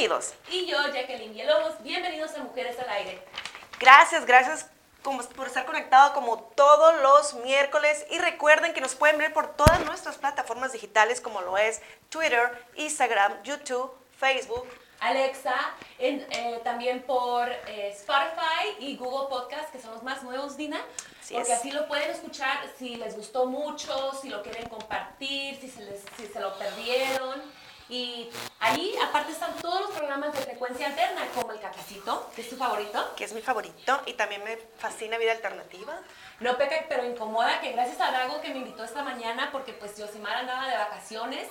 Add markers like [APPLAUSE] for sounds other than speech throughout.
Bienvenidos. Y yo, Jacqueline Villalobos, bienvenidos a Mujeres al Aire. Gracias, gracias por estar conectado como todos los miércoles. Y recuerden que nos pueden ver por todas nuestras plataformas digitales como lo es Twitter, Instagram, YouTube, Facebook. Alexa, en, eh, también por eh, Spotify y Google Podcast, que son los más nuevos, Dina. Así porque es. así lo pueden escuchar si les gustó mucho, si lo quieren compartir, si se, les, si se lo perdieron. Y ahí, aparte, están todos los programas de frecuencia alterna, como el cafecito, que es tu favorito. que es mi favorito y también me fascina Vida Alternativa. No peca, pero incomoda, que gracias a Dago que me invitó esta mañana, porque pues Yosimar andaba de vacaciones.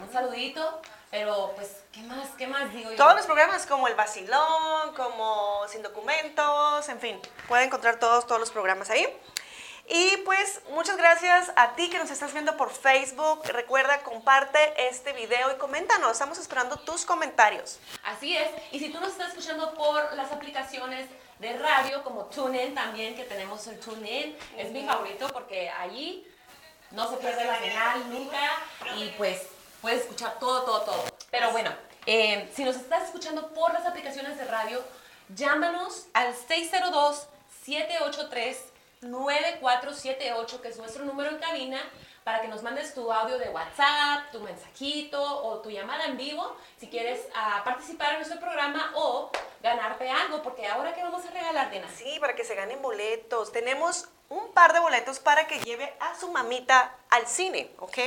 Un saludito, pero pues, ¿qué más? ¿Qué más digo yo? Todos los programas como El Vacilón, como Sin Documentos, en fin, pueden encontrar todos, todos los programas ahí. Y pues muchas gracias a ti que nos estás viendo por Facebook. Recuerda, comparte este video y coméntanos. Estamos esperando tus comentarios. Así es. Y si tú nos estás escuchando por las aplicaciones de radio, como TuneIn también, que tenemos el TuneIn, es mi favorito porque allí no se pierde la señal nunca y pues puedes escuchar todo, todo, todo. Pero bueno, eh, si nos estás escuchando por las aplicaciones de radio, llámanos al 602-783-9478, que es nuestro número en cabina, para que nos mandes tu audio de WhatsApp, tu mensajito o tu llamada en vivo, si quieres ah, participar en nuestro programa o ganarte algo, porque ahora que vamos a regalar, Dina. Sí, para que se ganen boletos. Tenemos un par de boletos para que lleve a su mamita al cine, ¿ok?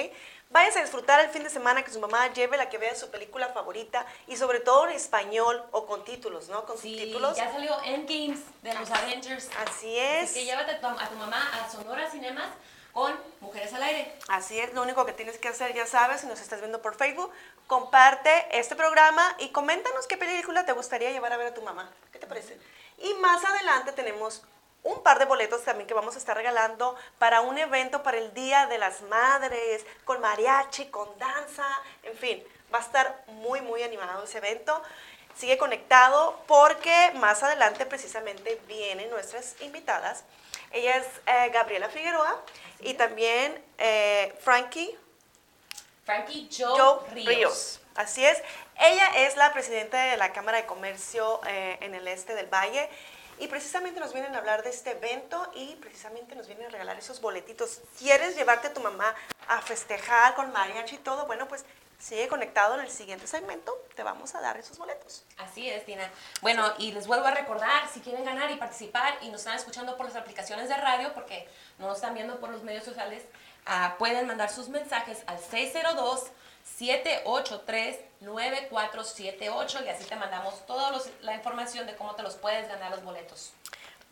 Váyase a disfrutar el fin de semana que su mamá lleve la que vea su película favorita y sobre todo en español o con títulos, ¿no? Con Sí, subtítulos. ya salió Endgames de los Avengers. Así es. Así que llévate a tu, a tu mamá a Sonora Cinemas con Mujeres al Aire. Así es, lo único que tienes que hacer, ya sabes, si nos estás viendo por Facebook, comparte este programa y coméntanos qué película te gustaría llevar a ver a tu mamá. ¿Qué te parece? Y más adelante tenemos un par de boletos también que vamos a estar regalando para un evento para el Día de las Madres, con mariachi, con danza, en fin, va a estar muy, muy animado ese evento. Sigue conectado porque más adelante precisamente vienen nuestras invitadas. Ella es eh, Gabriela Figueroa y también eh, Frankie Frankie Joe, Joe Ríos. Ríos. Así es. Ella es la presidenta de la Cámara de Comercio eh, en el este del Valle y precisamente nos vienen a hablar de este evento y precisamente nos vienen a regalar esos boletitos. ¿Quieres llevarte a tu mamá a festejar con mariachi y todo? Bueno, pues sigue conectado en el siguiente segmento, te vamos a dar esos boletos. Así es, Tina. Bueno, y les vuelvo a recordar, si quieren ganar y participar y nos están escuchando por las aplicaciones de radio, porque no nos están viendo por los medios sociales, ah, pueden mandar sus mensajes al 602-783-9478 y así te mandamos toda la información de cómo te los puedes ganar los boletos.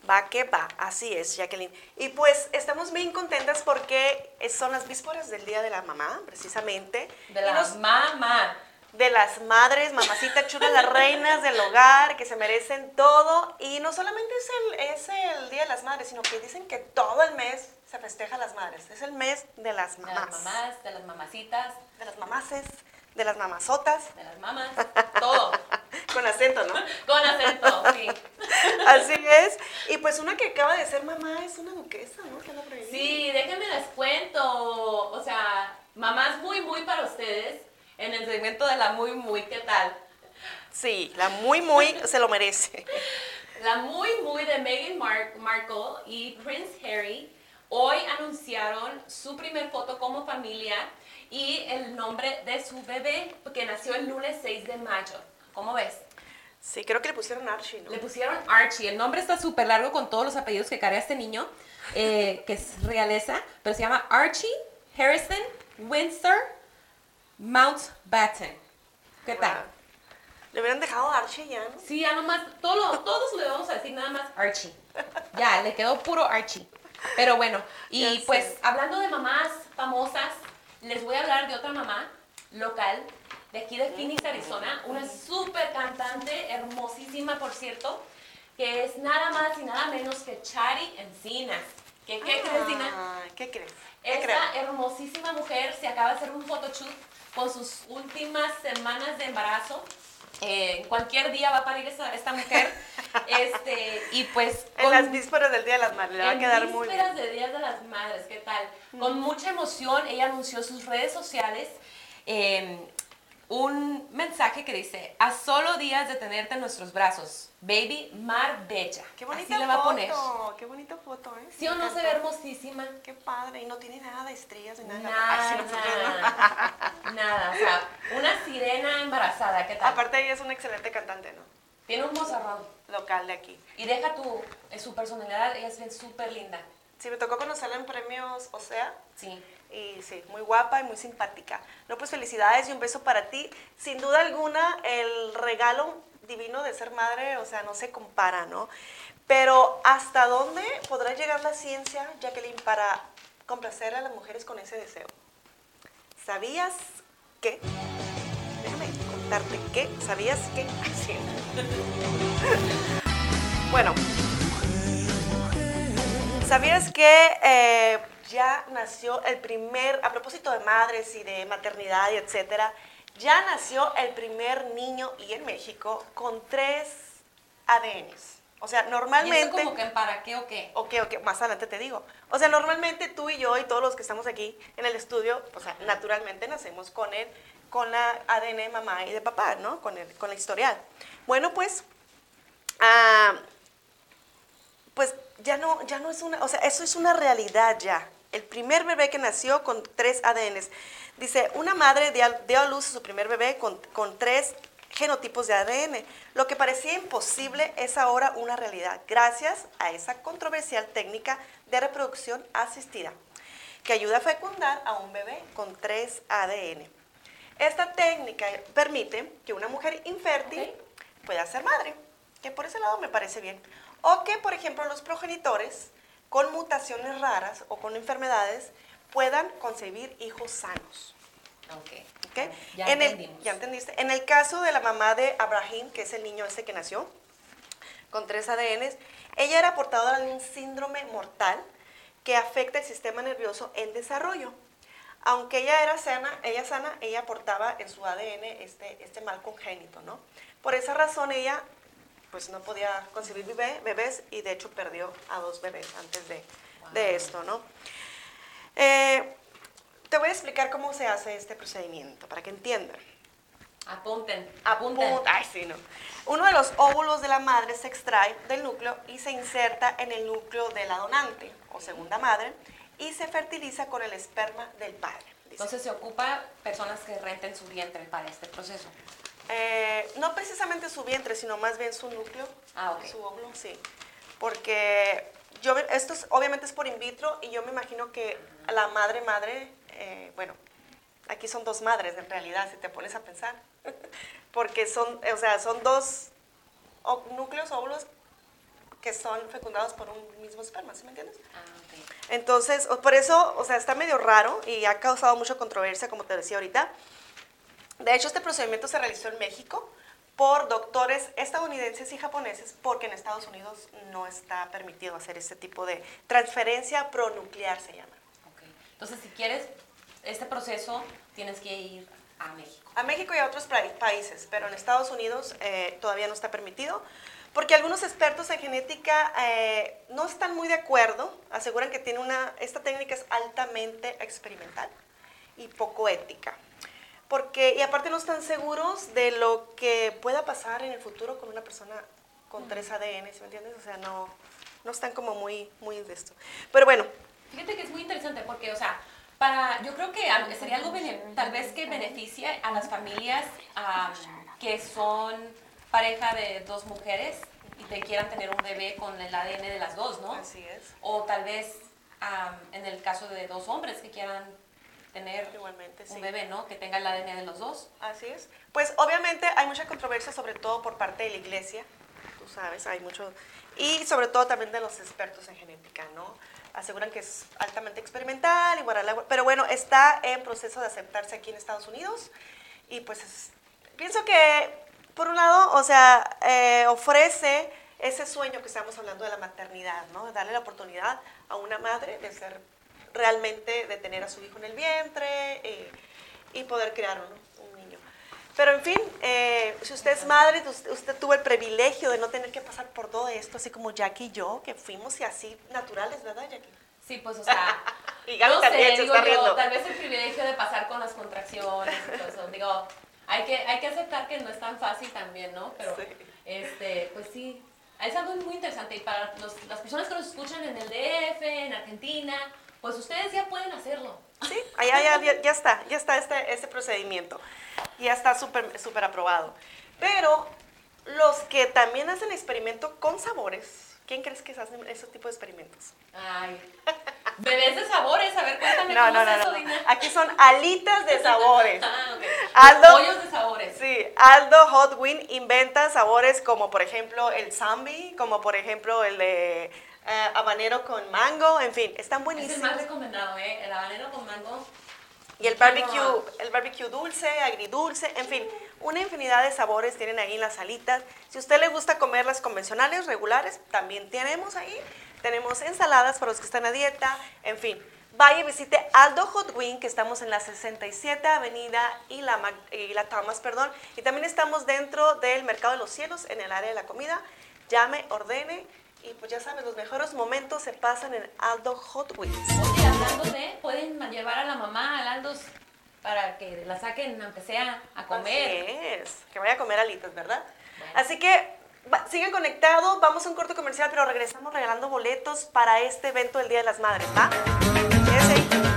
Va que va, así es, Jacqueline. Y pues estamos bien contentas porque son las vísperas del Día de la Mamá, precisamente. De la nos- mamá. de las madres, mamacita chula, las reinas del hogar, que se merecen todo. Y no solamente es el, es el Día de las Madres, sino que dicen que todo el mes se festeja a las madres. Es el mes de las De mamás. las mamás, de las mamacitas, De las mamaces, de las mamazotas. de las mamás, todo. [LAUGHS] Con acento, ¿no? [LAUGHS] Con acento, sí. [LAUGHS] Así es. Y pues una que acaba de ser mamá es una duquesa, ¿no? Que ahí. Sí, déjenme les cuento. O sea, mamás muy, muy para ustedes en el segmento de la muy, muy, ¿qué tal? Sí, la muy, muy se lo merece. La muy, muy de Meghan Mar- Markle y Prince Harry hoy anunciaron su primer foto como familia y el nombre de su bebé que nació el lunes 6 de mayo. ¿Cómo ves? Sí, creo que le pusieron Archie, ¿no? Le pusieron Archie. El nombre está súper largo con todos los apellidos que carga este niño, eh, [LAUGHS] que es realeza, pero se llama Archie Harrison Windsor Mountbatten. ¿Qué tal? Wow. Le hubieran dejado Archie ya, ¿no? Sí, ya nomás, todo lo- todos le vamos a decir nada más Archie. Ya, le quedó puro Archie. Pero bueno, y pues sé. hablando de mamás famosas, les voy a hablar de otra mamá local de aquí de Phoenix, Arizona, una súper cantante, hermosísima por cierto, que es nada más y nada menos que Chari Encinas. ¿Qué, qué crees, Dina? Ay, ¿Qué crees? ¿Qué crees? Esta hermosísima mujer se acaba de hacer un photoshoot con sus últimas semanas de embarazo. Eh, cualquier día va a parir esta, esta mujer. [LAUGHS] este, y pues. En con- las vísperas del Día de las Madres, le va a en quedar muy vísperas bien. de Días de las Madres, ¿qué tal? Con mucha emoción, ella anunció en sus redes sociales eh, un mensaje que dice: A solo días de tenerte en nuestros brazos, baby Mar Bella. Qué bonita Así le va foto, a poner. qué bonita foto, ¿eh? ¿Sí o no se ve hermosísima? Qué padre, y no tiene nada de estrellas ni nada. Nada, no. nada, o sea, una sirena embarazada, ¿qué tal? Aparte ella es una excelente cantante, ¿no? Tiene un mozarrón. Local de aquí. Y deja tu, eh, su personalidad, ella es súper linda. Sí, me tocó conocerla en premios O sea, Sí. Y sí, muy guapa y muy simpática. No, pues felicidades y un beso para ti. Sin duda alguna, el regalo divino de ser madre, o sea, no se compara, ¿no? Pero ¿hasta dónde podrá llegar la ciencia, Jacqueline, para complacer a las mujeres con ese deseo? ¿Sabías que? Déjame contarte que, ¿sabías? [LAUGHS] Sí. bueno, ¿Sabías que eh, ya nació el primer, a propósito de madres y de maternidad y etcétera, ya nació el primer niño y en México con tres ADNs? O sea, ¿Y normalmente... eso como que para qué o qué? Ok, ok, más adelante te digo. O sea, normalmente tú y yo y todos los que estamos aquí en el estudio, o sea, naturalmente nacemos con el, con la ADN de mamá y de papá, ¿no? Con el, con la historial. Bueno, pues, ah, pues ya no, ya no es una, o sea, eso es una realidad ya. El primer bebé que nació con tres ADNs. Dice, una madre dio, a- luz a su primer bebé con, con tres genotipos de ADN. Lo que parecía imposible es ahora una realidad, gracias a esa controversial técnica de reproducción asistida, que ayuda a fecundar a un bebé con tres ADN. Esta técnica permite que una mujer infértil pueda ser madre, que por ese lado me parece bien. O que, por ejemplo, los progenitores con mutaciones raras o con enfermedades puedan concebir hijos sanos. Ok. ¿ok? Ya en el, ya entendiste. En el caso de la mamá de Abraham, que es el niño ese que nació con tres ADNs, ella era portadora de un síndrome mortal que afecta el sistema nervioso en desarrollo. Aunque ella era sana, ella sana, ella portaba en su ADN este, este mal congénito, ¿no? Por esa razón ella pues no podía concebir bebé- bebés y de hecho perdió a dos bebés antes de, de esto, ¿no? Eh, te voy a explicar cómo se hace este procedimiento para que entiendan. Apunten, apunten. Ay, sí, no. Uno de los óvulos de la madre se extrae del núcleo y se inserta en el núcleo de la donante o segunda madre y se fertiliza con el esperma del padre. dice. Entonces se ocupa personas que renten su vientre para este proceso. Eh, no precisamente su vientre, sino más bien su núcleo. Ah. Su óvulo, sí. Porque yo, esto es- obviamente es por in vitro y yo me imagino que la madre, madre, eh, bueno, aquí son dos madres en realidad, si te pones a pensar. [LAUGHS] Porque son, o sea, son dos núcleos, óvulos que son fecundados por un mismo esperma, ¿sí me entiendes? Ah. Entonces, por eso, o sea, está medio raro y ha causado mucha controversia, como te decía ahorita. De hecho, este procedimiento se realizó en México por doctores estadounidenses y japoneses, porque en Estados Unidos no está permitido hacer este tipo de transferencia pronuclear, se llama. ok. Entonces, si quieres este proceso, tienes que ir a México. A México y a otros países, pero en Estados Unidos eh, todavía no está permitido, porque algunos expertos en genética eh, no están muy de acuerdo, aseguran que tiene una, esta técnica es altamente experimental y poco ética. Porque, y aparte no están seguros de lo que pueda pasar en el futuro con una persona con tres ADN, ¿sí me entiendes? O sea, no, no están como muy, muy de esto. Pero bueno, Fíjate que es muy interesante porque, o sea, para, yo creo que sería algo bene- tal vez que beneficie a las familias am, que son pareja de dos mujeres y te quieran tener un bebé con el ADN de las dos, ¿no? así es. O tal vez am, en el caso de dos hombres que quieran tener Igualmente, sí. un bebé, ¿no? Que tenga el ADN de los dos. Así es. Pues obviamente hay mucha controversia, sobre todo por parte de la iglesia, tú sabes, hay mucho, y sobre todo también de los expertos en genética, ¿no? Aseguran que es altamente experimental, gua- pero bueno, está en proceso de aceptarse aquí en Estados Unidos, y pues es- pienso que, por un lado, o sea, eh, ofrece ese sueño que estamos hablando de la maternidad, ¿no? Darle la oportunidad a una madre de ser realmente, de tener a su hijo en el vientre eh, y poder crear un, un niño. Pero en fin, eh, si usted es madre, usted, usted tuvo el privilegio de no tener que pasar por todo esto, así como Jackie y yo, que fuimos y así naturales, ¿verdad, Jackie? Sí, pues, o sea, [LAUGHS] Y no también sé, se digo está yo, riendo. tal vez el privilegio de pasar con las contracciones y todo eso. Digo, hay que, hay que aceptar que no es tan fácil también, ¿no? Pero, Sí. este, pues sí, es algo muy interesante. Y para los- las personas que nos escuchan en el DF, en Argentina, pues ustedes ya pueden hacerlo. Sí, allá ya, ya, ya está, ya está este, este procedimiento. Ya está súper súper aprobado. Pero los que también hacen experimento con sabores, ¿quién crees que hacen ese tipo de experimentos? Ay, bebés de sabores, a ver, cuéntame No, cómo no, es no, eso, no. Dina. Aquí son alitas de sabores. [LAUGHS] Ah, ok. Aldo- Pollos de sabores. Sí, Aldo Hot Wing inventa sabores como por ejemplo el zombie, como por ejemplo el de eh, habanero con mango, en fin, están Es el buenísimos. más recomendado, ¿eh? El habanero con mango. Y el barbecue, el barbecue dulce, agridulce, en fin, una infinidad de sabores tienen ahí en las alitas. Si a usted le gusta comer las convencionales, regulares, también tenemos ahí. Tenemos ensaladas para los que están a dieta, en fin. Vaya y visite Aldo Hot Wing, que estamos en la 67 Avenida y la, y la Thomas, perdón. Y también estamos dentro del Mercado de los Cielos, en el área de la comida. Llame, ordene y pues ya sabes, los mejores momentos se pasan en Aldo Hot Wings. Oye, hablando de, pueden llevar a la mamá al Aldos para que la saquen, aunque sea a comer. Así es, que vaya a comer alitas, ¿verdad? Bueno. Así que va- sigan conectados, vamos a un corto comercial, pero regresamos regalando boletos para este evento del Día de las Madres, ¿va? Quédense ahí.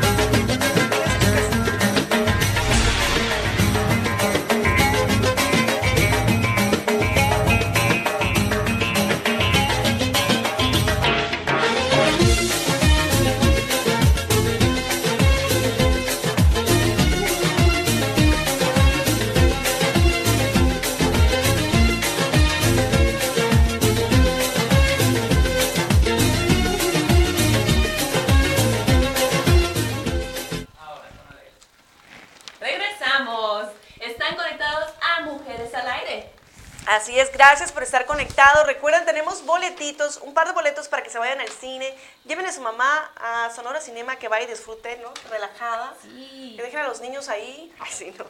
Gracias por estar conectados. Recuerden, tenemos boletitos, un par de boletos para que se vayan al cine. Lleven a su mamá a Sonora Cinema que vaya y disfrute, ¿no? Relajada. Sí. Que dejen a los niños ahí. Ay, sí, no.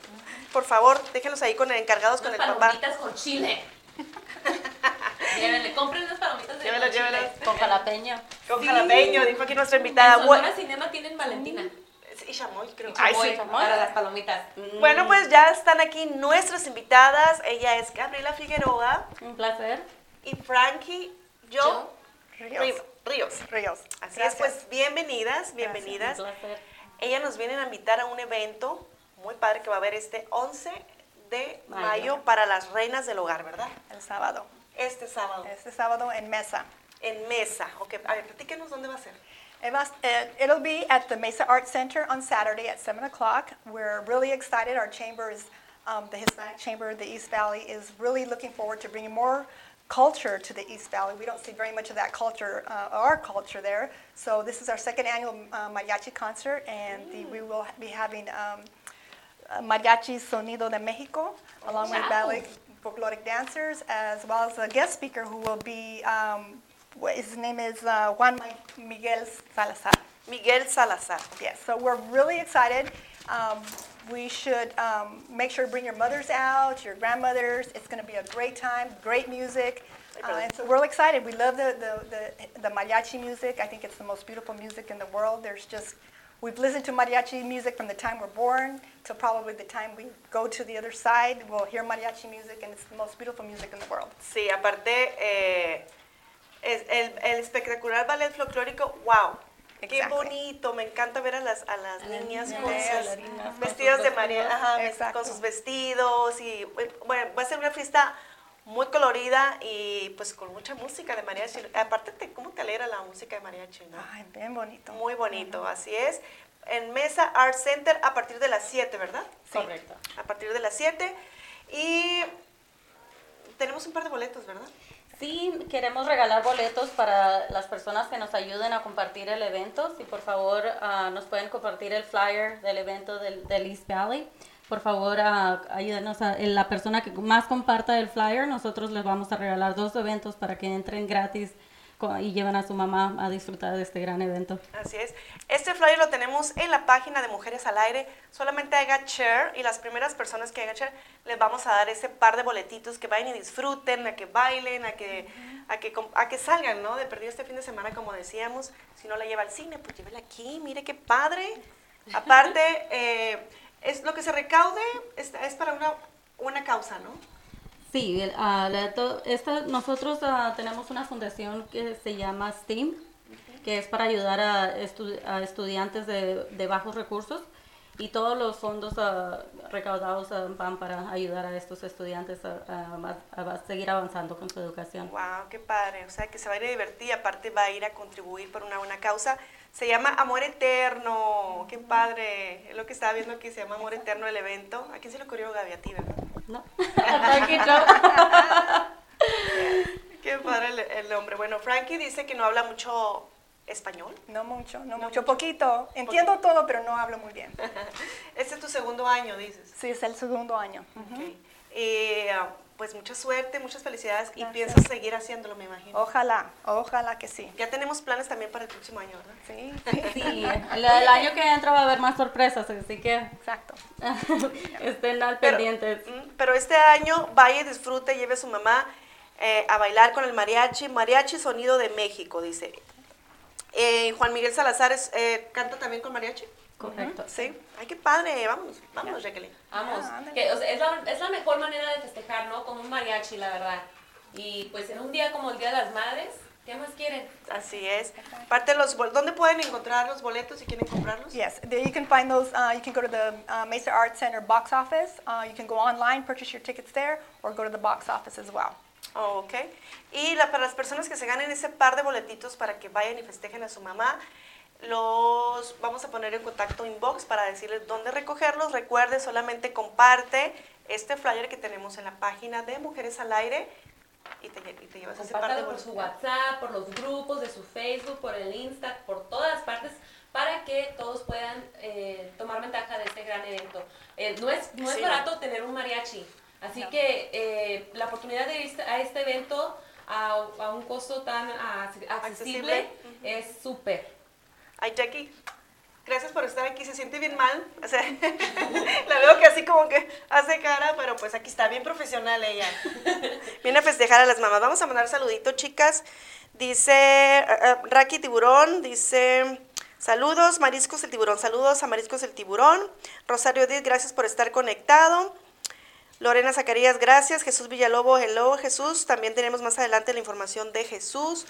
Por favor, déjenlos ahí con encargados con el papá. palomitas con chile. [LAUGHS] Llévenle, compren unas palomitas de chile. llévelas. Con jalapeño. Con Sí. jalapeño, dijo aquí nuestra En invitada. Sonora Bueno, Cinema tienen Valentina. Y chamoy, creo. Ay, sí, Chamoy, chamoy. para las palomitas. Mm, Bueno, pues ya están aquí nuestras invitadas. Ella es Gabriela Figueroa Un placer. y Frankie Jo Ríos. Ríos. Ríos. Ríos. Así Gracias. es, pues bienvenidas, bienvenidas. Un placer. Ellas nos vienen a invitar a un evento muy padre que va a haber este 11 de Mayo. mayo para las reinas del hogar, ¿verdad? El sábado. Este sábado. Este sábado en Mesa. En mesa. Ok, a ver, platíquenos dónde va a ser. It must, it, it'll be at the Mesa Art Center on Saturday at 7 o'clock. We're really excited. Our chamber is, um, the Hispanic Chamber of the East Valley is really looking forward to bringing more culture to the East Valley. We don't see very much of that culture, uh, our culture there. So this is our second annual uh, mariachi concert, and the, we will be having um, uh, Mariachi Sonido de Mexico, along with ballet folkloric dancers, as well as a guest speaker who will be, um, his name is uh, Juan Miguel Salazar. Miguel Salazar. Yes, so we're really excited. Um, we should um, make sure to bring your mothers out, your grandmothers. It's going to be a great time, great music. Uh, and so we're excited. We love the, the, the, the mariachi music. I think it's the most beautiful music in the world. There's just, we've listened to mariachi music from the time we're born to probably the time we go to the other side. We'll hear mariachi music, and it's the most beautiful music in the world. Sí, aparte, eh, es el, el espectacular ballet folclórico, wow. Qué bonito, me encanta ver a las, a las A niñas niñas, con sus sus de María, ajá, con sus vestidos y bueno, va a ser una fiesta muy colorida y pues con mucha música de mariachi. Aparte, te, ¿cómo te alegra la música de mariachi? no? Ay, bien bonito. Muy bonito, así es. En Mesa Art Center a partir de las 7, ¿verdad? Correcto. A partir de las 7. Y tenemos un par de boletos, ¿verdad? Sí, queremos regalar boletos para las personas que nos ayuden a compartir el evento. Si por favor ah, nos pueden compartir el flyer del evento del, del East Valley. Por favor, ah, ayúdenos a la persona que más comparta el flyer. Nosotros les vamos a regalar dos eventos para que entren gratis y lleven a su mamá a disfrutar de este gran evento. Así es. Este flyer lo tenemos en la página de Mujeres al Aire. Solamente haga share y las primeras personas que hagan share les vamos a dar ese par de boletitos que vayan y disfruten, a que bailen, a que, a que, a que salgan, ¿no? De perdido este fin de semana, como decíamos. Si no la lleva al cine, pues llévela aquí. Mire qué padre. Aparte, eh, es lo que se recaude es, es para una, una causa, ¿no? Sí, el, la- to- esta, nosotros ah, tenemos una fundación que se llama STEAM, que es para ayudar a, estu- a estudiantes de, de bajos recursos y todos los fondos ah, recaudados van para ayudar a estos estudiantes a, a a seguir avanzando con su educación. Wow, qué padre. O sea, que se va a ir a divertir y aparte va a ir a contribuir por una buena causa. Se llama Amor Eterno. Qué padre. Es lo que estaba viendo aquí, se llama Amor Eterno el evento. ¿A quién se le ocurrió Gaby? A ti, ¿verdad? [LAUGHS] ¿No? Qué padre el, el nombre. Bueno, Frankie dice que no habla mucho español. No mucho, no, mucho, poquito. Entiendo todo, pero no hablo muy bien. [LAUGHS] Este es tu segundo año, dices. Sí, es el segundo año. Pues mucha suerte, muchas felicidades y piensas seguir haciéndolo, me imagino. Ojalá, ojalá que sí. Ya tenemos planes también para el próximo año, ¿verdad? Sí, Sí, el, el año que entra va a haber más sorpresas, así que exacto. [LAUGHS] estén al Pero- pendientes. mm, Pero este año vaya y disfrute, lleve a su mamá eh, a bailar con el mariachi, mariachi sonido de México, dice. Eh, Juan Miguel Salazar es, eh, canta también con mariachi. Correcto. Sí. Ay, qué padre. Vámonos, vámonos, Jacqueline. Vamos, Ah, que, o sea, es, la, es la mejor manera de festejar, ¿no? Con un mariachi, la verdad. Y pues en un día como el Día de las Madres, ¿qué más quieren? Así es. Aparte los ¿dónde pueden encontrar los boletos si quieren comprarlos? Yes, there you can find those. Uh, you can go to the uh, Mesa Arts Center box office. Uh, you can go online, purchase your tickets there, or go to the box office as well. Oh, ok. Y la- para las personas que se ganen ese par de boletitos para que vayan y festejen a su mamá, los vamos a poner en contacto inbox para decirles dónde recogerlos. Recuerde, solamente comparte este flyer que tenemos en la página de Mujeres al Aire y te, y te llevas ese par de Compártalo por su. WhatsApp, por los grupos de su Facebook, por el Insta, por todas partes, para que todos puedan eh, tomar ventaja de este gran evento. Eh, no es, no es Sí. barato tener un mariachi, así que eh, la oportunidad de ir a este evento a, a un costo tan accesible, Accesible. es súper. Ay, Jackie, gracias por estar aquí. Se siente bien mal. [LAUGHS] O sea, [LAUGHS] la veo que así como que hace cara, pero pues aquí está, bien profesional ella. [LAUGHS] Viene a festejar a las mamás. Vamos a mandar saludito, chicas. Dice eh, eh, Raki Tiburón, dice Saludos, Mariscos el Tiburón. Saludos a Mariscos el Tiburón. Rosario Díaz, gracias por estar conectado. Lorena Zacarías, gracias. Jesús Villalobo, hello Jesús. También tenemos más adelante la información de Jesús.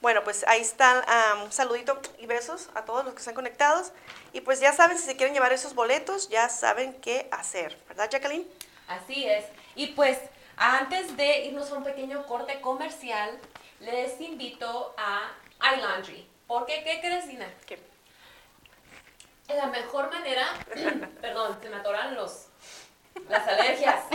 Bueno, pues ahí están. un saludito y besos a todos los que están conectados. Y pues ya saben, si se quieren llevar esos boletos, ya saben qué hacer. ¿Verdad, Jacqueline? Así es. Y pues antes de irnos a un pequeño corte comercial, les invito a iLaundry. Porque, ¿qué crees, Dina? ¿Qué? La mejor manera, [CLEARS THROAT] perdón, se me atoran los, las alergias. [LAUGHS]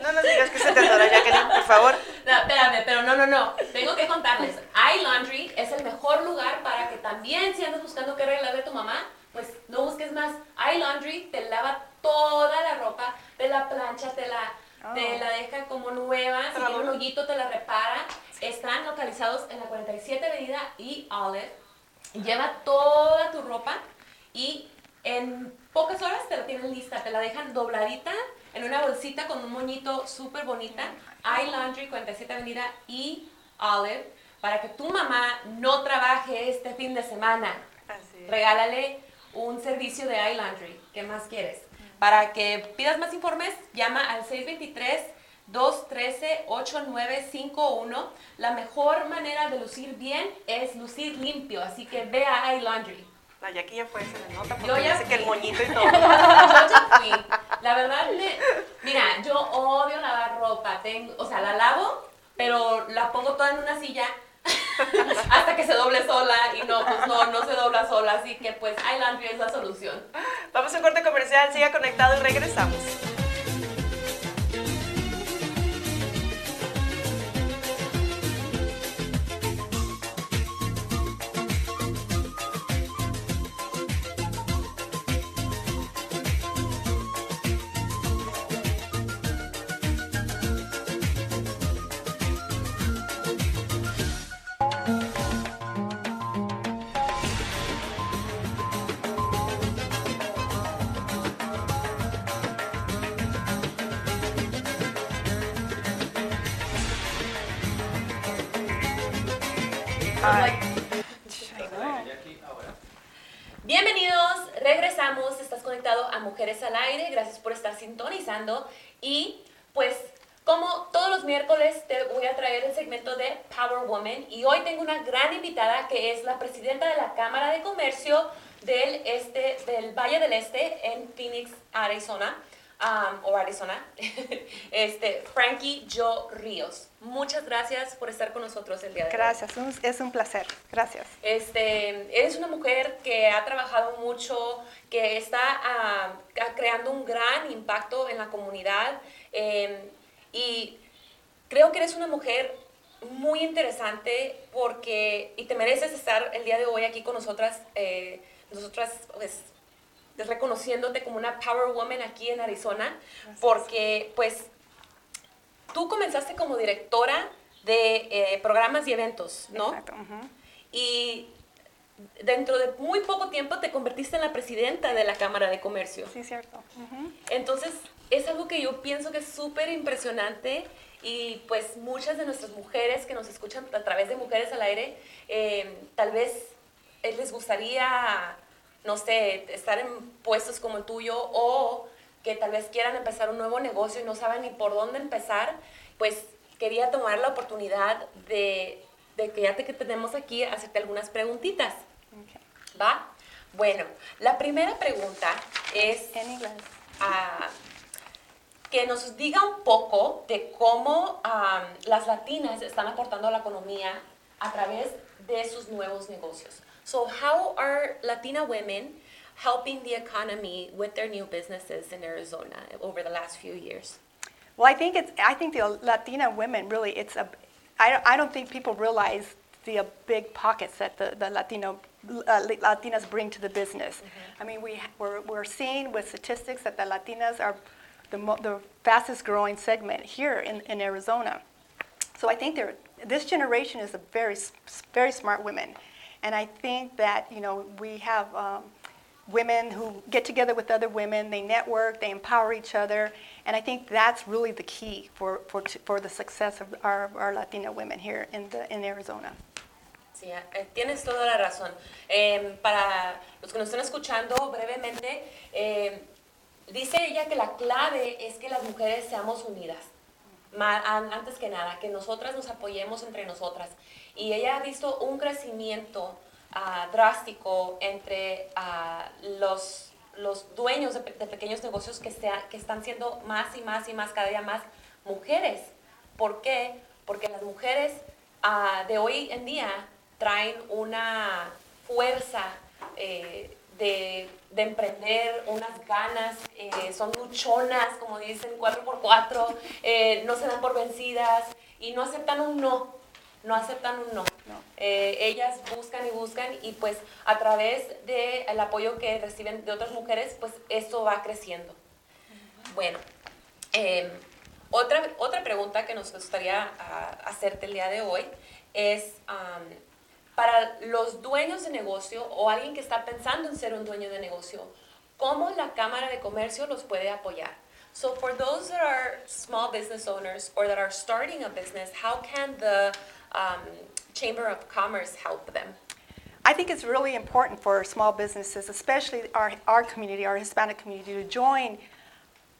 No nos digas que se te atora, Jacqueline, por favor. No, espérame, pero no, no, no. Tengo que contarles. iLaundry es el mejor lugar para que también, si andas buscando qué arreglar de tu mamá, pues no busques más. iLaundry te lava toda la ropa, te la plancha, te la, te Oh. la deja como nueva. Si tiene un hoyito, te la repara. Están localizados en la 47 Avenida y Olive. Lleva toda tu ropa y en pocas horas te la tienen lista. Te la dejan dobladita en una bolsita con un moñito súper bonita. iLaundry 47 Avenida y Olive. Para que tu mamá no trabaje este fin de semana. Así. Regálale un servicio de iLaundry. ¿Qué más quieres? Para que pidas más informes, llama al 623-213-8951. La mejor manera de lucir bien es lucir limpio, así que ve a iLaundry. La Jackie ya fue, se le nota porque Yo ya que el moñito y [LAUGHS] todo. Yo ya fui. La verdad, me- mira, yo odio lavar ropa. Tengo, o sea, la lavo, pero la pongo toda en una silla [LAUGHS] hasta que se doble sola y no, pues no, no se dobla sola. Así que pues iLaundry es la solución. Vamos a un corte comercial, siga conectado y regresamos. Y pues como todos los miércoles te voy a traer el segmento de Power Woman. Y hoy tengo una gran invitada que es la presidenta de la Cámara de Comercio del Este, del Valle del Este en Phoenix, Arizona, um, o Arizona, [LAUGHS] este, Frankie Joe Ríos. Muchas gracias por estar con nosotros el día de hoy. Gracias, es un placer. Gracias. Este, eres una mujer que ha trabajado mucho, que está creando un gran impacto en la comunidad eh, y creo que eres una mujer muy interesante porque y te mereces estar el día de hoy aquí con nosotras, eh, nosotras pues reconociéndote como una power woman aquí en Arizona porque pues tú comenzaste como directora de eh, programas y eventos, ¿no? Exacto. Y dentro de muy poco tiempo te convertiste en la presidenta de la Cámara de Comercio. Sí, cierto. Entonces, es algo que yo pienso que es súper impresionante y pues muchas de nuestras mujeres que nos escuchan a través de Mujeres al Aire, eh, tal vez eh, les gustaría, no sé, estar en puestos como el tuyo o que tal vez quieran empezar un nuevo negocio y no saben ni por dónde empezar, pues quería tomar la oportunidad de, de que ya te que tenemos aquí, hacerte algunas preguntitas. ¿Va? Bueno, la primera pregunta es En inglés. ah, que nos diga un poco de cómo las latinas están aportando a la economía a través de sus nuevos negocios. So, how are Latina women helping the economy with their new businesses in Arizona over the last few years? Well, I think it's. I think the Latina women really. It's a. I don't. I don't think people realize the uh, big pockets that the, the Latino uh, Latinas bring to the business. I mean, we we're, we're seeing with statistics that the Latinas are the, mo- the fastest growing segment here in, in Arizona. So I think they're, this generation is a very, very smart women. And I think that, you know, we have um, women who get together with other women, they network, they empower each other. And I think that's really the key for, for, for the success of our, our Latina women here in, the, in Arizona. Sí, eh, tienes toda la razón. Eh, para los que nos están escuchando brevemente, eh, dice ella que la clave es que las mujeres seamos unidas. Antes que nada, que nosotras nos apoyemos entre nosotras. Y ella ha visto un crecimiento ah, drástico entre ah, los, los dueños de, pe- de pequeños negocios que, sea- que están siendo más y más y más, cada día más mujeres. ¿Por qué? Porque las mujeres ah, de hoy en día traen una fuerza eh, de, de emprender, unas ganas, eh, son luchonas, como dicen, 4x4, eh, no se dan por vencidas y no aceptan un no, no aceptan un no. Eh, ellas buscan y buscan y pues a través del apoyo que reciben de otras mujeres, pues esto va creciendo. Bueno, eh, otra, otra pregunta que nos gustaría ah, hacerte el día de hoy es, para los dueños de negocio o alguien que está pensando en ser un dueño de negocio, ¿cómo la Cámara de Comercio los puede apoyar? So for those that are small business owners or that are starting a business, how can the um, Chamber of Commerce help them? I think it's really important for small businesses, especially our, our community, our Hispanic community, to join.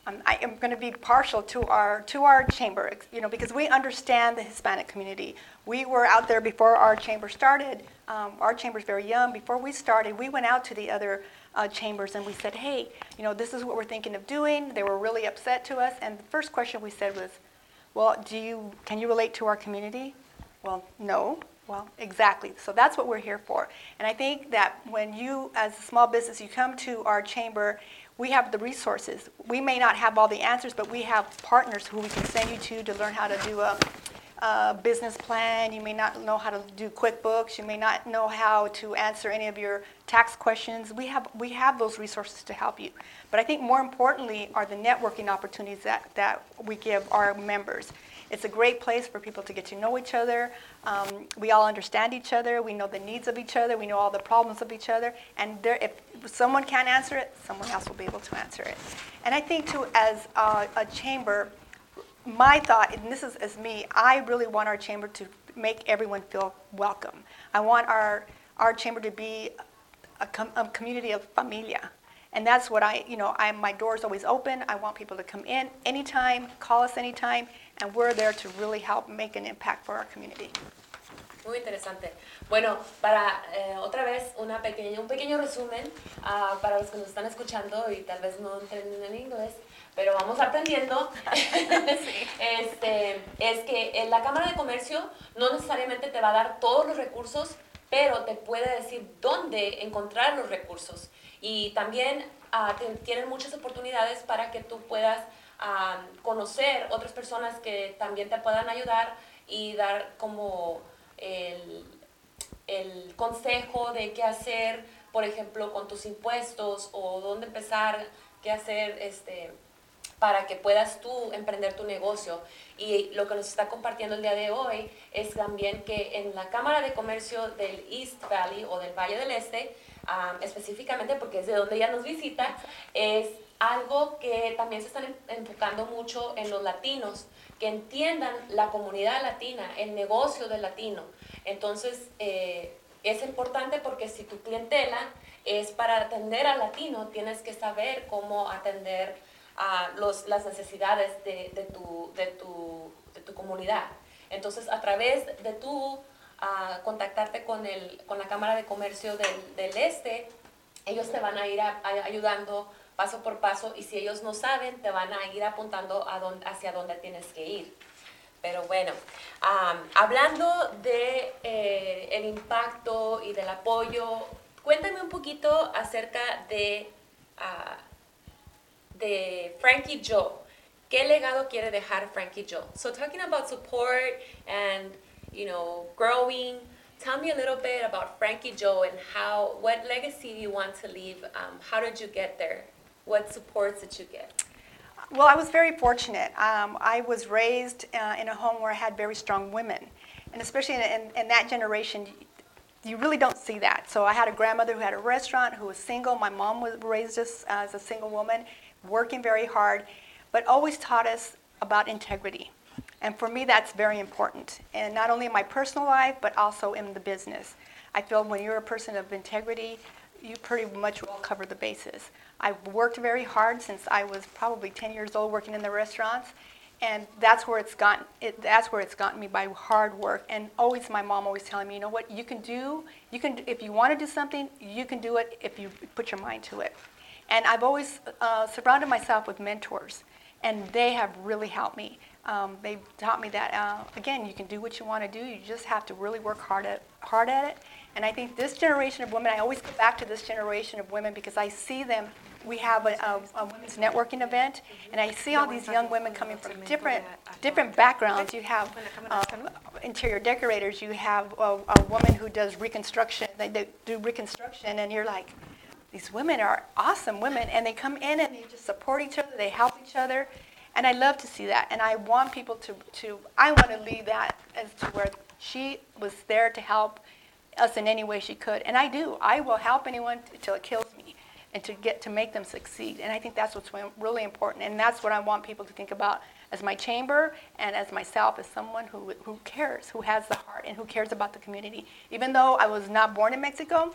Um, I am going to be partial to our to our chamber, you know, because we understand the Hispanic community. We were out there before our chamber started. Um, our chamber's very young. Before we started, we went out to the other uh, chambers and we said, "Hey, you know, this is what we're thinking of doing." They were really upset to us, and the first question we said was, "Well, do you can you relate to our community?" Well, no. Well, exactly. So that's what we're here for. And I think that when you, as a small business, you come to our chamber, we have the resources. We may not have all the answers, but we have partners who we can send you to to learn how to do a, a business plan. You may not know how to do QuickBooks. You may not know how to answer any of your tax questions. We have, we have those resources to help you. But I think more importantly are the networking opportunities that, that we give our members. It's a great place for people to get to know each other. Um, we all understand each other. We know the needs of each other. We know all the problems of each other. And there, if someone can't answer it, someone else will be able to answer it. And I think, too, as uh, a chamber, my thought, and this is as me, I really want our chamber to make everyone feel welcome. I want our, our chamber to be a, com- a community of familia. And that's what I, you know, I, my door's always open. I want people to come in anytime, call us anytime, and we're there to really help make an impact for our community. Muy interesante. Bueno, para eh, otra vez una pequeña, un pequeño resumen ah, para los que nos están escuchando y tal vez no entienden en inglés, pero vamos aprendiendo. [LAUGHS] este, es que en la Cámara de Comercio no necesariamente te va a dar todos los recursos, pero te puede decir dónde encontrar los recursos. Y también ah, tienen muchas oportunidades para que tú puedas ah, conocer otras personas que también te puedan ayudar y dar como el, el consejo de qué hacer, por ejemplo, con tus impuestos o dónde empezar, qué hacer este, para que puedas tú emprender tu negocio. Y lo que nos está compartiendo el día de hoy es también que en la Cámara de Comercio del East Valley o del Valle del Este, ah, específicamente porque es de donde ella nos visita, es algo que también se están en- enfocando mucho en los latinos, que entiendan la comunidad latina, el negocio del latino. Entonces, eh, es importante porque si tu clientela es para atender al latino, tienes que saber cómo atender a los, las necesidades de, tu, de, tu, de tu comunidad. Entonces, a través de tú ah, contactarte con, el, con la Cámara de Comercio del, del Este, ellos te van a ir a- a- ayudando paso por paso y si ellos no saben, te van a ir apuntando a hacia dónde tienes que ir. Pero bueno, hablando de eh, el impacto y del apoyo, cuéntame un poquito acerca de, ah, de Frankie Joe. ¿Qué legado quiere dejar Frankie Joe? So talking about support and, you know, growing, tell me a little bit about Frankie Joe and how, what legacy you want to leave. Um, how did you get there? What supports did you get? Well, I was very fortunate. Um, I was raised uh, in a home where I had very strong women. And especially in, in, in that generation, you really don't see that. So I had a grandmother who had a restaurant, who was single. My mom was raised us as a single woman, working very hard, but always taught us about integrity. And for me, that's very important. And not only in my personal life, but also in the business. I feel when you're a person of integrity, you pretty much will cover the bases. I've worked very hard since I was probably 10 years old working in the restaurants. And that's where it's gotten, it, that's where it's gotten me by hard work. And always my mom always telling me, you know what, you can do, you can, if you want to do something, you can do it if you put your mind to it. And I've always uh, surrounded myself with mentors, and they have really helped me. Um, they've taught me that, uh, again, you can do what you want to do. You just have to really work hard at, hard at it. And I think this generation of women, I always go back to this generation of women because I see them. We have a, a, a women's networking event, and I see all these young women coming from different, different backgrounds. You have um, interior decorators, you have a, a woman who does reconstruction, they, they do reconstruction, and you're like, these women are awesome women, and they come in and they just support each other, they help each other, and I love to see that. And I want people to, to I want to leave that as to where she was there to help us in any way she could, and I do. I will help anyone until it kills me, and to get to make them succeed. And I think that's what's really important, and that's what I want people to think about as my chamber and as myself as someone who, who cares, who has the heart, and who cares about the community. Even though I was not born in Mexico,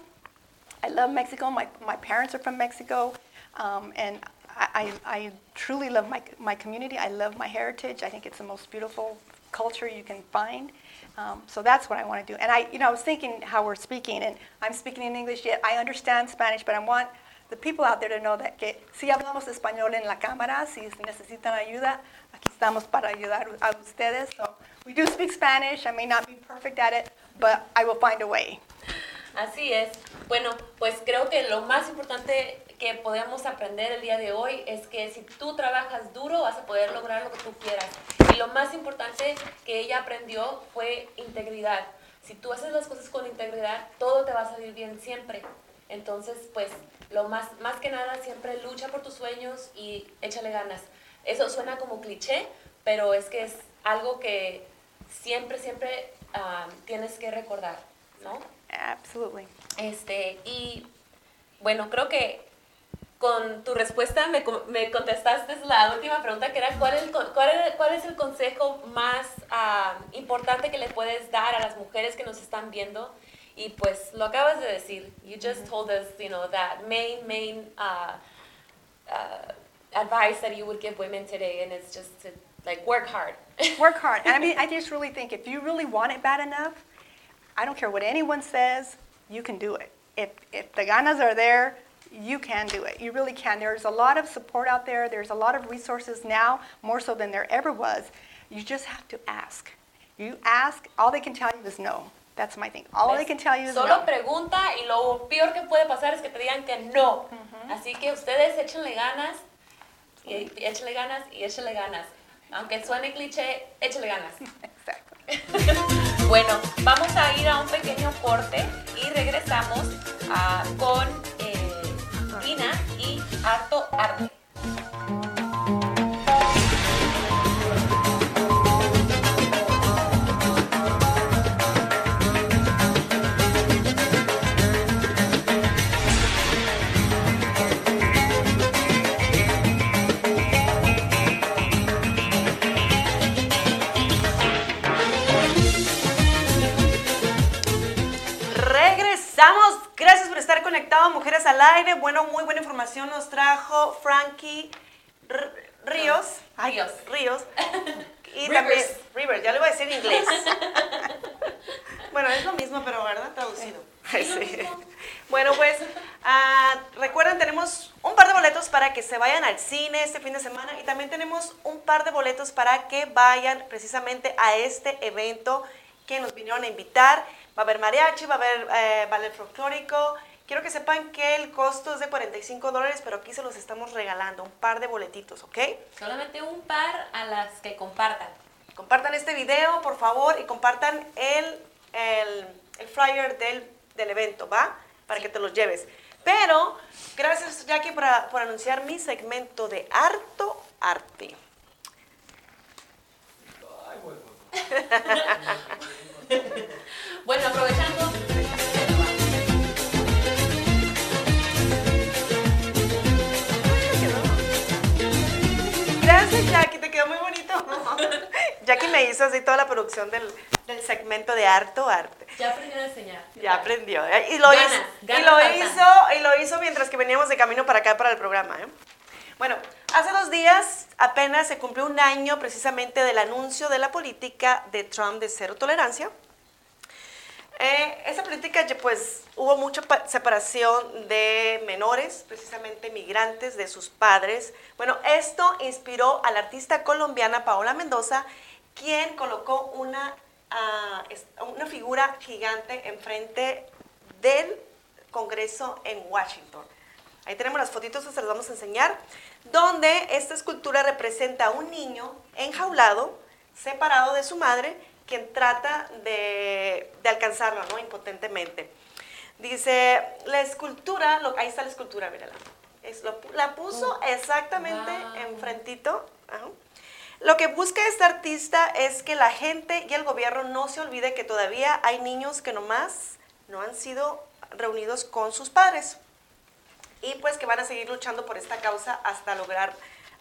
I love Mexico. My, my parents are from Mexico. Um, and I, I, truly love my, my community. I love my heritage. I think it's the most beautiful culture you can find. Um, so that's what I want to do. And I, you know, I was thinking how we're speaking, and I'm speaking in English yet. I understand Spanish, but I want the people out there to know that que si hablamos español en la cámara, si necesitan ayuda, aquí estamos para ayudar a ustedes. So we do speak Spanish. I may not be perfect at it, but I will find a way. Así es. Bueno, pues creo que lo más importante que podemos aprender el día de hoy es que si tú trabajas duro vas a poder lograr lo que tú quieras. Y lo más importante que ella aprendió fue integridad. Si tú haces las cosas con integridad, todo te va a salir bien siempre. Entonces, pues, lo más, más que nada, siempre lucha por tus sueños y échale ganas. Eso suena como cliché, pero es que es algo que siempre, siempre ah, tienes que recordar, ¿no? Absolutely. Este, y bueno, creo que con tu respuesta me, me contestaste la última pregunta que era ¿cuál es el, cuál es, cuál es el consejo más ah, importante que le puedes dar a las mujeres que nos están viendo? Y pues lo acabas de decir. You just told us, you know, that main, main uh, uh, advice that you would give women today, and it's just to like work hard. Work hard. And I mean, [LAUGHS] I just really think if you really want it bad enough, I don't care what anyone says, you can do it. If, if the ganas are there, you can do it. You really can. There's a lot of support out there. There's a lot of resources now, more so than there ever was. You just have to ask. You ask, all they can tell you is no. That's my thing. All they can tell you is Solo no. pregunta y lo peor que puede pasar es que te digan que no. Así que ustedes échenle ganas y échenle ganas y échenle ganas. Aunque suene cliché, échenle ganas. [LAUGHS] Exactly. [LAUGHS] Bueno, vamos a ir a un pequeño corte y regresamos ah, con eh, Tina y Harto Arte. Al Aire. Bueno, muy buena información nos trajo Frankie R- Ríos. Ay, Ríos. Ríos. [LAUGHS] Y Rivers. también Rivers, ya le voy a decir en inglés. [LAUGHS] bueno, es lo mismo, pero ¿verdad? Traducido. Ay, sí. [LAUGHS] Bueno, pues ah, recuerden, tenemos un par de boletos para que se vayan al cine este fin de semana y también tenemos un par de boletos para que vayan precisamente a este evento que nos vinieron a invitar. Va a haber mariachi, va a haber eh, ballet folclórico. Quiero que sepan que el costo es de 45 dólares, pero aquí se los estamos regalando, un par de boletitos, ¿ok? Solamente un par a las que compartan. Compartan este video, por favor, y compartan el, el, el flyer del, del evento, ¿va? Para que te los lleves. Pero, gracias Jackie por, por anunciar mi segmento de harto arte. [LAUGHS] Bueno, aprovechando. [LAUGHS] Gracias Jackie, te quedó muy bonito. [LAUGHS] Jackie me hizo así toda la producción del, del segmento de harto arte. Ya aprendió a enseñar. Ya aprendió. ¿eh? Y lo, Ganas, hizo, y, ganas lo faltan. hizo, y lo hizo mientras que veníamos de camino para acá, para el programa. ¿eh? Bueno, hace dos días apenas se cumplió un año precisamente del anuncio de la política de Trump de cero tolerancia. Eh, esa política, pues, hubo mucha pa- separación de menores, precisamente migrantes, de sus padres. Bueno, esto inspiró a la artista colombiana Paola Mendoza, quien colocó una, ah, una figura gigante enfrente del Congreso en Washington. Ahí tenemos las fotitos, se las vamos a enseñar, donde esta escultura representa a un niño enjaulado, separado de su madre, quien trata de, de alcanzarlo, ¿no? Impotentemente. Dice, la escultura, lo- ahí está la escultura, mírala. Es, lo la puso exactamente Wow. enfrentito. ajá. Lo que busca esta artista es que la gente y el gobierno no se olvide que todavía hay niños que nomás no han sido reunidos con sus padres y pues que van a seguir luchando por esta causa hasta lograr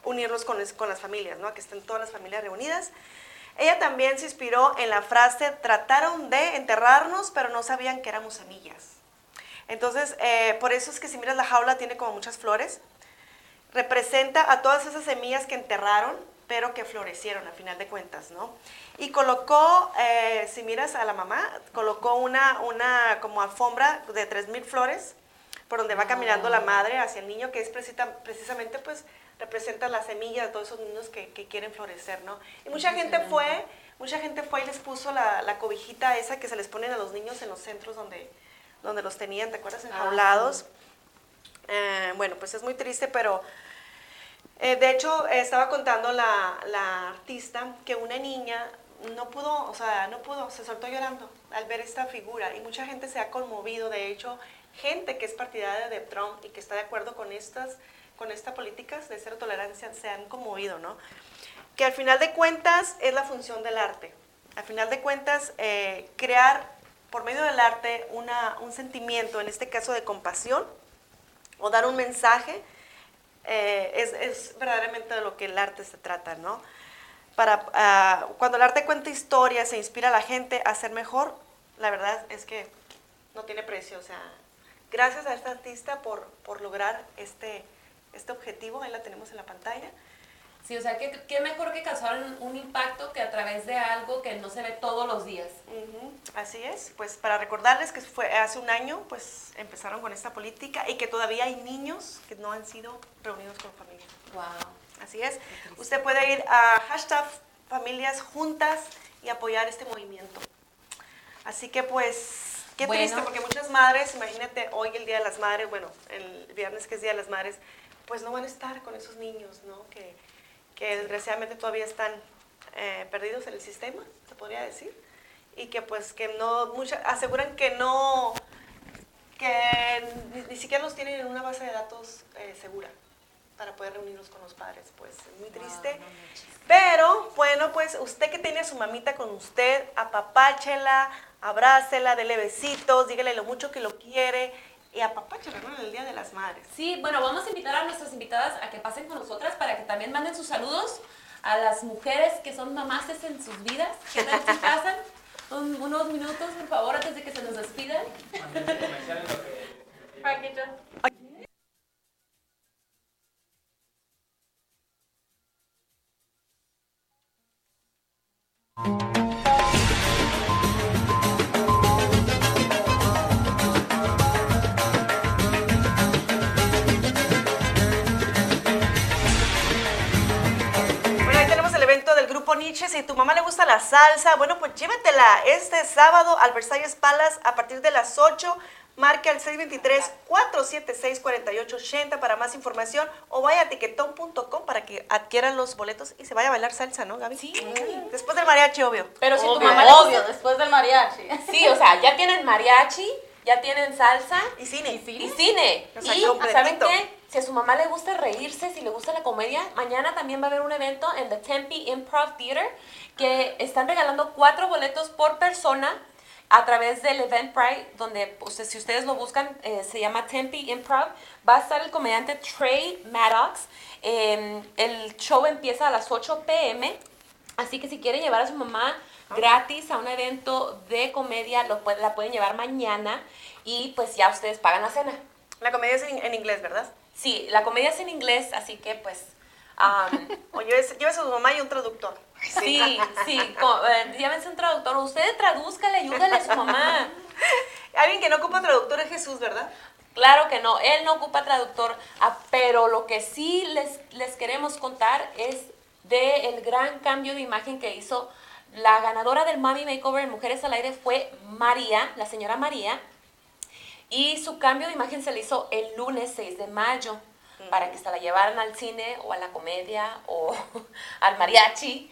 unirlos con, con las familias, ¿no? Que estén todas las familias reunidas. Ella también se inspiró en la frase, trataron de enterrarnos, pero no sabían que éramos semillas. Entonces, eh, por eso es que si miras la jaula tiene como muchas flores. Representa a todas esas semillas que enterraron, pero que florecieron a final de cuentas, ¿no? Y colocó, eh, si miras a la mamá, colocó una, una como alfombra de 3.000 flores por donde va caminando la madre hacia el niño, que es precisa- precisamente, pues, representa la semilla de todos esos niños que, que quieren florecer, ¿no? Y mucha gente fue, mucha gente fue y les puso la, la cobijita esa que se les ponen a los niños en los centros donde, donde los tenían, ¿te acuerdas? Enjaulados. Eh, bueno, pues es muy triste, pero eh, de hecho eh, estaba contando la, la artista que una niña no pudo, o sea, no pudo, se soltó llorando al ver esta figura y mucha gente se ha conmovido, de hecho, gente que es partidaria de Trump y que está de acuerdo con estas con esta políticas de cero tolerancia se han conmovido, ¿no? Que al final de cuentas es la función del arte. Al final de cuentas, eh, crear por medio del arte una, un sentimiento, en este caso de compasión, o dar un mensaje, eh, es, es verdaderamente de lo que el arte se trata, ¿no? Para, ah, cuando el arte cuenta historias e inspira a la gente a ser mejor, la verdad es que no tiene precio. O sea, gracias a esta artista por, por lograr este, este objetivo, ahí la tenemos en la pantalla. Sí, o sea, ¿qué, qué mejor que causar un, impacto que a través de algo que no se ve todos los días. Ujú, Así es, pues para recordarles que fue hace un año, pues empezaron con esta política y que todavía hay niños que no han sido reunidos con familia. Wow. Así es. Usted puede ir a hashtag familias juntas y apoyar este movimiento. Así que pues, qué Bueno. triste, porque muchas madres, imagínate hoy el Día de las Madres, bueno, el viernes que es Día de las Madres, pues no van a estar con esos niños, ¿no? Que, que desgraciadamente todavía están eh, perdidos en el sistema, se podría decir. Y que pues que no, mucha, aseguran que no, que ni, ni siquiera los tienen en una base de datos eh, segura para poder reunirlos con los padres. Pues es muy triste. Pero bueno, pues usted que tiene a su mamita con usted, apapáchela, abrácela, dele besitos, dígale lo mucho que lo quiere y apapáchela, ¿no? En el Día de las Madres. Sí, bueno, vamos a invitar a nuestras invitadas a que pasen con nosotras para que también manden sus saludos a las mujeres que son mamaces en sus vidas. ¿Qué tal si pasan un- unos minutos, por favor, antes de que se nos despidan? Si tu mamá le gusta la salsa, bueno, pues llévatela este sábado al Versalles Palace a partir de las 8. Marque al 623-476-4880 para más información o vaya a tiquetón.com para que adquieran los boletos y se vaya a bailar salsa, ¿no, Gaby? Sí. Después del mariachi, obvio. Pero si tu mamá obvio, gusta- después del mariachi. Sí, o sea, ya tienen mariachi, ya tienen salsa Y cine. y cine. O sea, y. ¿saben qué? Si a su mamá le gusta reírse, si le gusta la comedia, mañana también va a haber un evento en The Tempe Improv Theater que están regalando cuatro boletos por persona a través del Eventbrite, donde usted- si ustedes lo buscan, eh, se llama Tempe Improv. Va a estar el comediante Trey Maddox. Eh, el show empieza a las 8 pm. Así que si quieren llevar a su mamá gratis a un evento de comedia, lo la pueden llevar mañana y pues ya ustedes pagan la cena. La comedia es en inglés, ¿verdad? Sí, la comedia es en inglés, así que pues... am, [LAUGHS] O lleves, lleves a su mamá y un traductor. sí, sí, eh, llévense un traductor. Usted tradúzcale, ayúdale a su mamá. [LAUGHS] Alguien que no ocupa traductor es Jesús, ¿verdad? Claro que no, él no ocupa traductor, ah, pero lo que sí les, les queremos contar es de el gran cambio de imagen que hizo la ganadora del Mami Makeover en Mujeres al Aire fue María, la señora María, y su cambio de imagen se le hizo el lunes 6 de mayo para que se la llevaran al cine o a la comedia o [LAUGHS] al mariachi.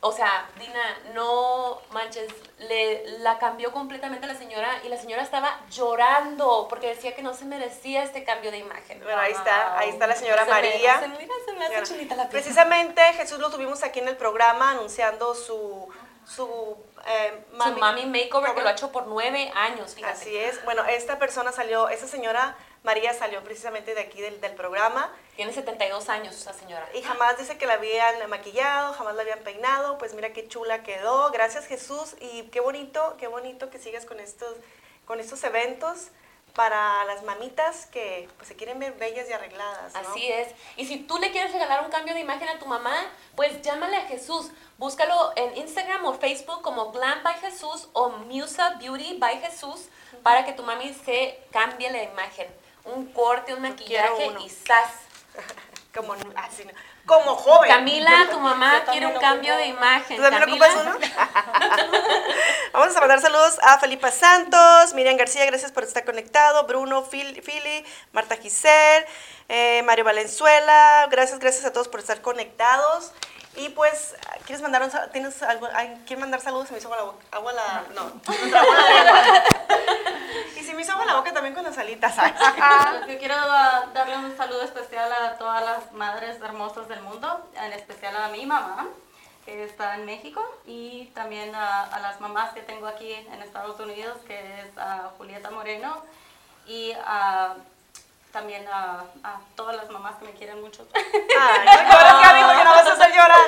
O sea, Dina, no manches, le, la cambió completamente la señora y la señora estaba llorando porque decía que no se merecía este cambio de imagen. Bueno, ahí está, ahí está la señora Se me- María. se mira, se me hace Bueno, la. Precisamente Jesús lo tuvimos aquí en el programa anunciando su, su, eh, Su Mami Makeover que lo ha hecho por nueve años, fíjate. Así es. Bueno, esta persona salió, esta señora María salió precisamente de aquí del, del programa Tiene 72 años esa señora. y jamás dice que la habían maquillado, jamás la habían peinado. Pues mira qué chula quedó. Gracias Jesús y qué bonito, qué bonito que sigas con estos, con estos eventos para las mamitas que pues, se quieren ver bellas y arregladas. ¿no? Así es. Y si tú le quieres regalar un cambio de imagen a tu mamá, pues llámale a Jesús. Búscalo en Instagram o Facebook como Glam by Jesús o Musa Beauty by Jesús para que tu mami se cambie la imagen. Un corte, un maquillaje y ¡zas! [LAUGHS] Como, así, ¿no? Como joven. Camila, tu mamá quiere un cambio ocupo. de imagen. ¿Tú también Camila. ocupas uno? [LAUGHS] Vamos a mandar saludos a Felipa Santos, Miriam García, gracias por estar conectado, Bruno, Philly, Marta Giselle, eh, Mario Valenzuela, gracias, gracias a todos por estar conectados. Y pues, ¿quieres mandar un ¿Tienes algo? ay, ¿Quieres mandar saludos? Se me hizo agua la boca. Agua la. No. [LAUGHS] y se me hizo agua la boca también con las alitas. [LAUGHS] Yo quiero darle un saludo especial a todas las madres hermosas del mundo, en especial a mi mamá, que está en México, y también a, a las mamás que tengo aquí en Estados Unidos, que es a Julieta Moreno, y a- también a, a todas las mamás que me quieren mucho. Ay, [LAUGHS] no vas a hacer llorar. [LAUGHS]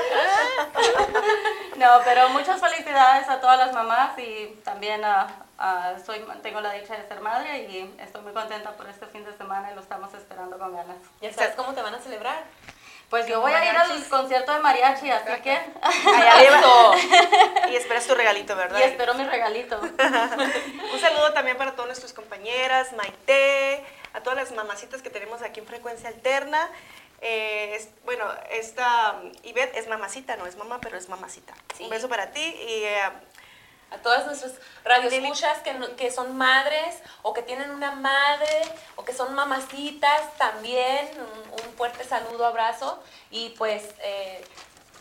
No, pero muchas felicidades a todas las mamás y también a, a- soy, tengo la dicha de ser madre y estoy muy contenta por este fin de semana y lo estamos esperando con ganas. ¿Ya sabes cómo te van a celebrar? Pues yo voy a ir al concierto de mariachi, así que... Allá. [LAUGHS] Y esperas tu regalito, ¿verdad? y espero mi regalito. Un saludo también para todas nuestras compañeras, Maite, a todas las mamacitas que tenemos aquí en Frecuencia Alterna. Eh, es- bueno, esta um, Ivette es mamacita, no es mamá, pero es mamacita. Sí. Un beso para ti y eh, A todas nuestras radioescuchas que, no- que son madres o que tienen una madre o que son mamacitas también, un, un fuerte saludo, abrazo. Y pues, eh,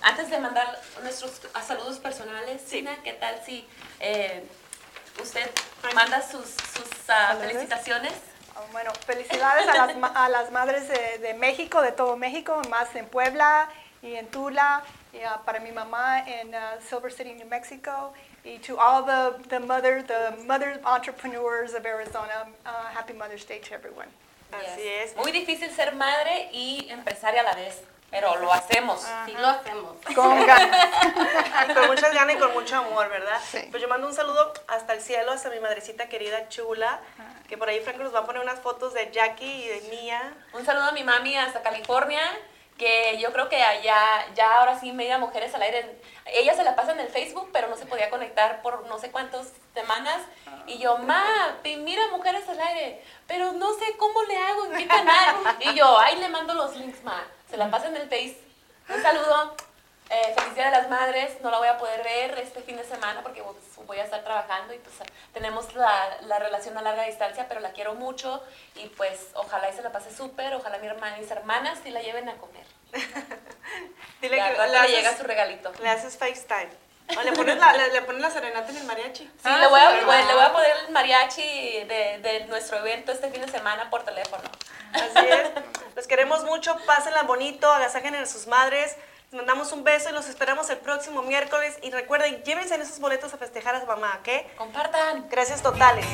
antes de mandar nuestros saludos personales, Sina, ¿qué tal si eh, usted manda sus, sus Saludos. felicitaciones? Bueno, felicidades a las, a las madres de, de México, de todo México, más en Puebla y en Tula, y, ah, para mi mamá en ah, Silver City, New Mexico, y to all the, the mother, the mother entrepreneurs of Arizona, ah, happy Mother's Day to everyone. así Yes. es. Muy difícil ser madre y empresaria a la vez, pero lo hacemos. Sí lo hacemos. Con [LAUGHS] ganas. [LAUGHS] Con muchas ganas y con mucho amor, ¿verdad? Sí. Pues yo mando un saludo hasta el cielo, hasta mi madrecita querida chula, que por ahí Franco nos va a poner unas fotos de Jackie y de Mía. Un saludo a mi mami hasta California, que yo creo que allá, ya ahora sí media mujeres al aire. Ella se la pasa en el Facebook, pero no se podía conectar por no sé cuántas semanas. Y yo, ma, mira mujeres al aire, pero no sé cómo le hago, en qué canal. Y yo, ahí le mando los links, ma. Se la pasa en el Face. Un saludo. Eh, feliz Día de las Madres, no la voy a poder ver este fin de semana porque pues, voy a estar trabajando y pues tenemos la, la relación a larga distancia, pero la quiero mucho y pues ojalá y se la pase súper, ojalá mi hermana y mis hermanas sí la lleven a comer. [LAUGHS] Dile que le haces- llega su regalito. Le haces FaceTime. O le pones la, le, le pones la serenata en el mariachi. Sí, Ah, le, voy a, le voy a poner el mariachi de, de nuestro evento este fin de semana por teléfono. Así es. Los queremos mucho. Pásenla bonito. Agasajen a sus madres. Les mandamos un beso y los esperamos el próximo miércoles. Y recuerden, llévense en esos boletos a festejar a su mamá, ¿ok? Compartan. Gracias totales.